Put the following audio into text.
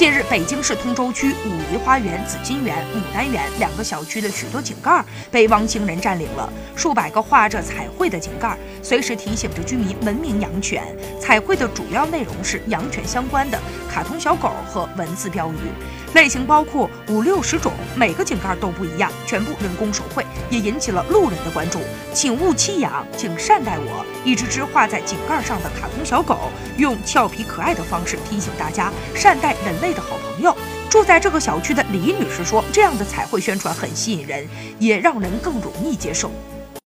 近日，北京市通州区武夷花园、紫金园、牡丹园两个小区的许多井盖被汪星人占领了，数百个画着彩绘的井盖，随时提醒着居民文明养犬。彩绘的主要内容是养犬相关的卡通小狗和文字标语，类型包括五六十种，每个井盖都不一样，全部人工手绘，也引起了路人的关注。请勿弃养，请善待我。一只只画在井盖上的卡通小狗，用俏皮可爱的方式提醒大家善待人类的好朋友住在这个小区的李女士说：“这样的彩绘宣传很吸引人，也让人更容易接受。”